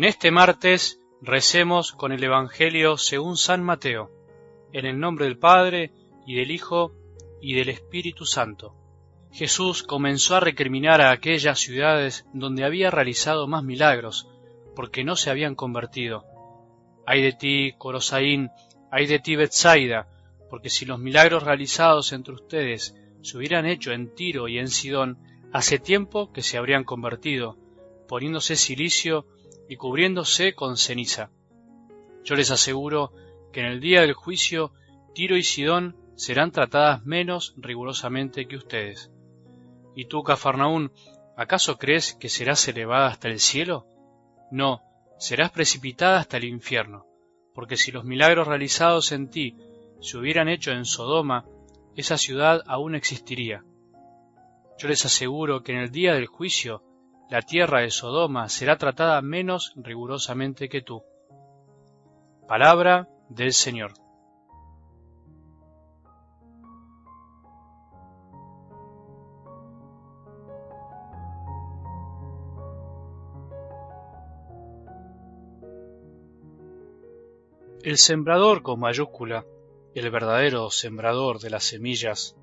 En este martes recemos con el Evangelio según San Mateo, en el nombre del Padre y del Hijo y del Espíritu Santo. Jesús comenzó a recriminar a aquellas ciudades donde había realizado más milagros, porque no se habían convertido. Ay de ti, Corosaín, ay de ti, Betsaida, porque si los milagros realizados entre ustedes se hubieran hecho en Tiro y en Sidón, hace tiempo que se habrían convertido, poniéndose silicio y cubriéndose con ceniza. Yo les aseguro que en el día del juicio Tiro y Sidón serán tratadas menos rigurosamente que ustedes. ¿Y tú, Cafarnaún, acaso crees que serás elevada hasta el cielo? No, serás precipitada hasta el infierno, porque si los milagros realizados en ti se hubieran hecho en Sodoma, esa ciudad aún existiría. Yo les aseguro que en el día del juicio la tierra de Sodoma será tratada menos rigurosamente que tú. Palabra del Señor. El sembrador con mayúscula, el verdadero sembrador de las semillas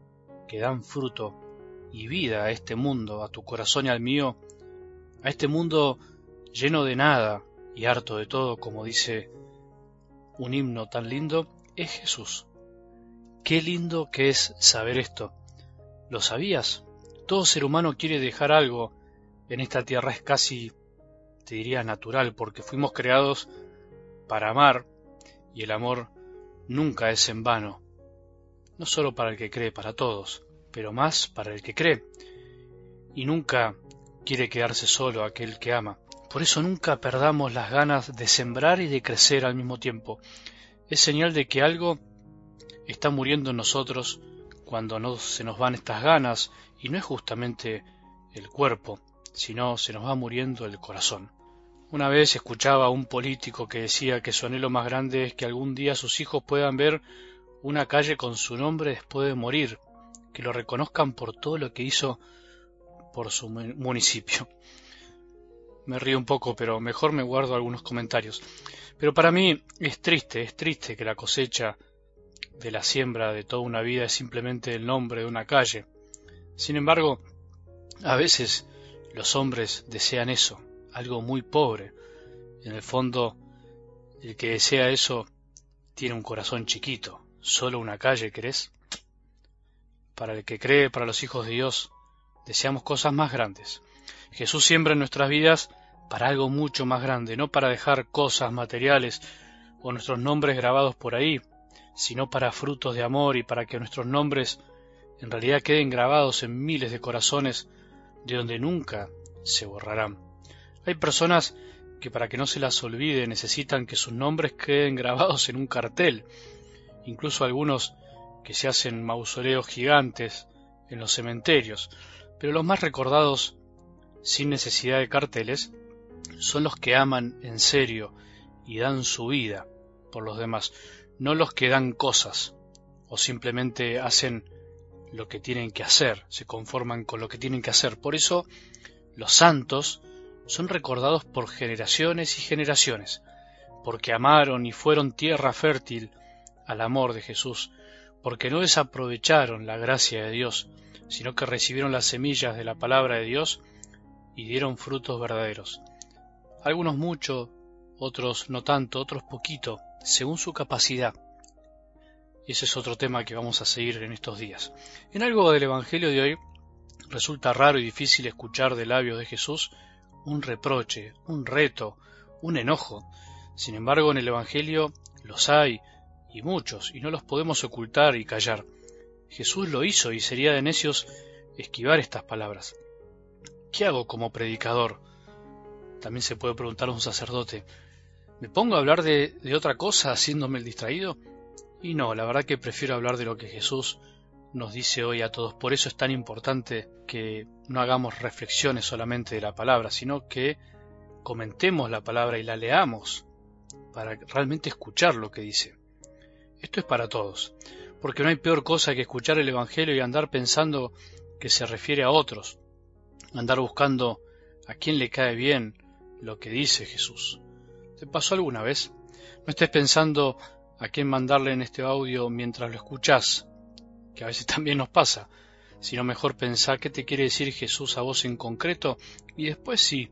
que dan fruto y vida a este mundo, a tu corazón y al mío, a este mundo lleno de nada y harto de todo, como dice un himno tan lindo, es Jesús. Qué lindo que es saber esto. ¿Lo sabías? Todo ser humano quiere dejar algo en esta tierra, es casi, te diría, natural, porque fuimos creados para amar, y el amor nunca es en vano, no solo para el que cree, para todos, pero más para el que cree, y nunca quiere quedarse solo aquel que ama. Por eso nunca perdamos las ganas de sembrar y de crecer al mismo tiempo. Es señal de que algo está muriendo en nosotros cuando no se nos van estas ganas y no es justamente el cuerpo, sino se nos va muriendo el corazón. Una vez escuchaba a un político que decía que su anhelo más grande es que algún día sus hijos puedan ver una calle con su nombre después de morir, que lo reconozcan por todo lo que hizo por su municipio. Me río un poco, pero mejor me guardo algunos comentarios. Pero para mí es triste, es triste que la cosecha de la siembra de toda una vida es simplemente el nombre de una calle. Sin embargo, a veces los hombres desean eso, algo muy pobre. En el fondo, el que desea eso tiene un corazón chiquito, solo una calle, ¿crees? Para el que cree, para los hijos de Dios, deseamos cosas más grandes. Jesús siembra en nuestras vidas para algo mucho más grande, no para dejar cosas materiales o nuestros nombres grabados por ahí, sino para frutos de amor y para que nuestros nombres en realidad queden grabados en miles de corazones de donde nunca se borrarán. Hay personas que para que no se las olvide necesitan que sus nombres queden grabados en un cartel, incluso algunos que se hacen mausoleos gigantes en los cementerios, pero los más recordados, sin necesidad de carteles, son los que aman en serio y dan su vida por los demás, no los que dan cosas o simplemente hacen lo que tienen que hacer, se conforman con lo que tienen que hacer. Por eso los santos son recordados por generaciones y generaciones, porque amaron y fueron tierra fértil al amor de Jesús, porque no desaprovecharon la gracia de Dios, sino que recibieron las semillas de la palabra de Dios y dieron frutos verdaderos. Algunos mucho, otros no tanto, otros poquito, según su capacidad. Ese es otro tema que vamos a seguir en estos días. En algo del Evangelio de hoy resulta raro y difícil escuchar de labios de Jesús un reproche, un reto, un enojo. Sin embargo, en el Evangelio los hay, y muchos, y no los podemos ocultar y callar. Jesús lo hizo y sería de necios esquivar estas palabras. ¿Qué hago como predicador? También se puede preguntar a un sacerdote. ¿Me pongo a hablar de, de otra cosa haciéndome el distraído? Y no, la verdad que prefiero hablar de lo que Jesús nos dice hoy a todos. Por eso es tan importante que no hagamos reflexiones solamente de la palabra, sino que comentemos la palabra y la leamos para realmente escuchar lo que dice. Esto es para todos porque no hay peor cosa que escuchar el Evangelio y andar pensando que se refiere a otros, andar buscando a quién le cae bien lo que dice Jesús. ¿Te pasó alguna vez? No estés pensando a quién mandarle en este audio mientras lo escuchás, que a veces también nos pasa, sino mejor pensar qué te quiere decir Jesús a vos en concreto y después sí,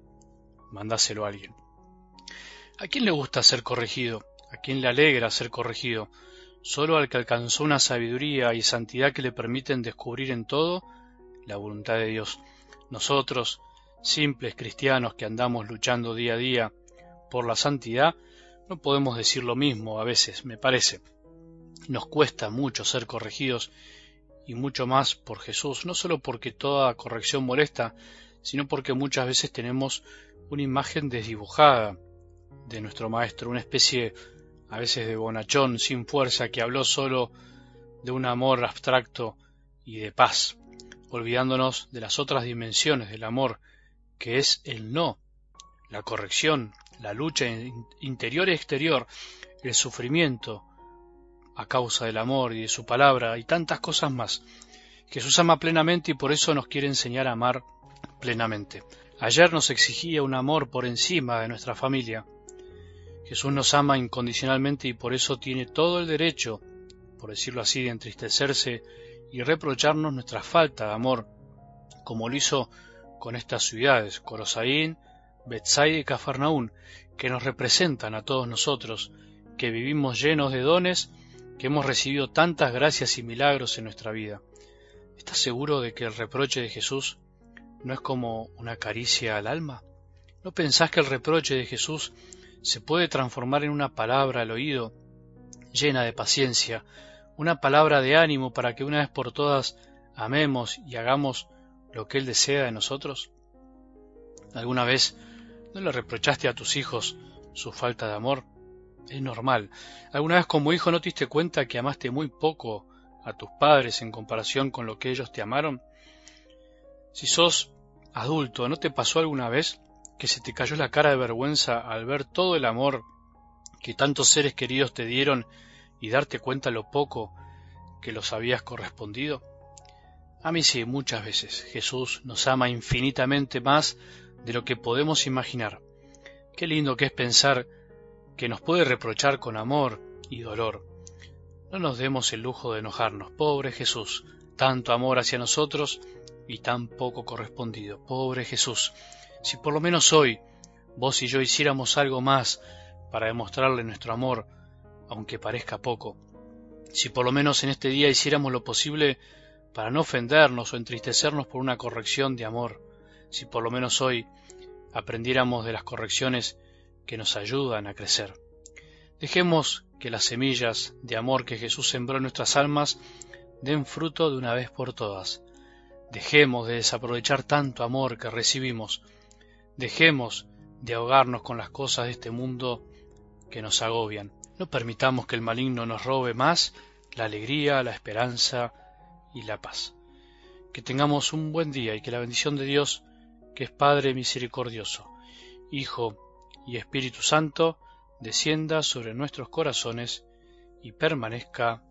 mandáselo a alguien. ¿A quién le gusta ser corregido? ¿A quién le alegra ser corregido? Solo al que alcanzó una sabiduría y santidad que le permiten descubrir en todo la voluntad de Dios. Nosotros, simples cristianos que andamos luchando día a día por la santidad, no podemos decir lo mismo a veces, me parece. Nos cuesta mucho ser corregidos y mucho más por Jesús, no solo porque toda corrección molesta, sino porque muchas veces tenemos una imagen desdibujada de nuestro Maestro, una especie a veces de bonachón sin fuerza que habló solo de un amor abstracto y de paz, olvidándonos de las otras dimensiones del amor, que es el no, la corrección, la lucha interior y exterior, el sufrimiento a causa del amor y de su palabra y tantas cosas más. Jesús ama plenamente y por eso nos quiere enseñar a amar plenamente. Ayer nos exigía un amor por encima de nuestra familia. Jesús nos ama incondicionalmente y por eso tiene todo el derecho, por decirlo así, de entristecerse y reprocharnos nuestra falta de amor, como lo hizo con estas ciudades, Corosaín, Bethsaida y Cafarnaún, que nos representan a todos nosotros, que vivimos llenos de dones, que hemos recibido tantas gracias y milagros en nuestra vida. ¿Estás seguro de que el reproche de Jesús no es como una caricia al alma? ¿No pensás que el reproche de Jesús se puede transformar en una palabra al oído llena de paciencia, una palabra de ánimo para que una vez por todas amemos y hagamos lo que Él desea de nosotros? ¿Alguna vez ¿No le reprochaste a tus hijos su falta de amor? Es normal. ¿Alguna vez como hijo no te diste cuenta que amaste muy poco a tus padres en comparación con lo que ellos te amaron? Si sos adulto, ¿no te pasó alguna vez que se te cayó la cara de vergüenza al ver todo el amor que tantos seres queridos te dieron y darte cuenta lo poco que los habías correspondido? A mí sí, muchas veces. Jesús nos ama infinitamente más de lo que podemos imaginar. Qué lindo que es pensar que nos puede reprochar con amor y dolor. No nos demos el lujo de enojarnos. Pobre Jesús, tanto amor hacia nosotros y tan poco correspondido. Pobre Jesús, si por lo menos hoy vos y yo hiciéramos algo más para demostrarle nuestro amor, aunque parezca poco, si por lo menos en este día hiciéramos lo posible para no ofendernos o entristecernos por una corrección de amor, si por lo menos hoy aprendiéramos de las correcciones que nos ayudan a crecer. Dejemos que las semillas de amor que Jesús sembró en nuestras almas den fruto de una vez por todas. Dejemos de desaprovechar tanto amor que recibimos. Dejemos de ahogarnos con las cosas de este mundo que nos agobian. No permitamos que el maligno nos robe más la alegría, la esperanza y la paz. Que tengamos un buen día y que la bendición de Dios que es Padre misericordioso, Hijo y Espíritu Santo, descienda sobre nuestros corazones y permanezca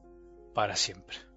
para siempre.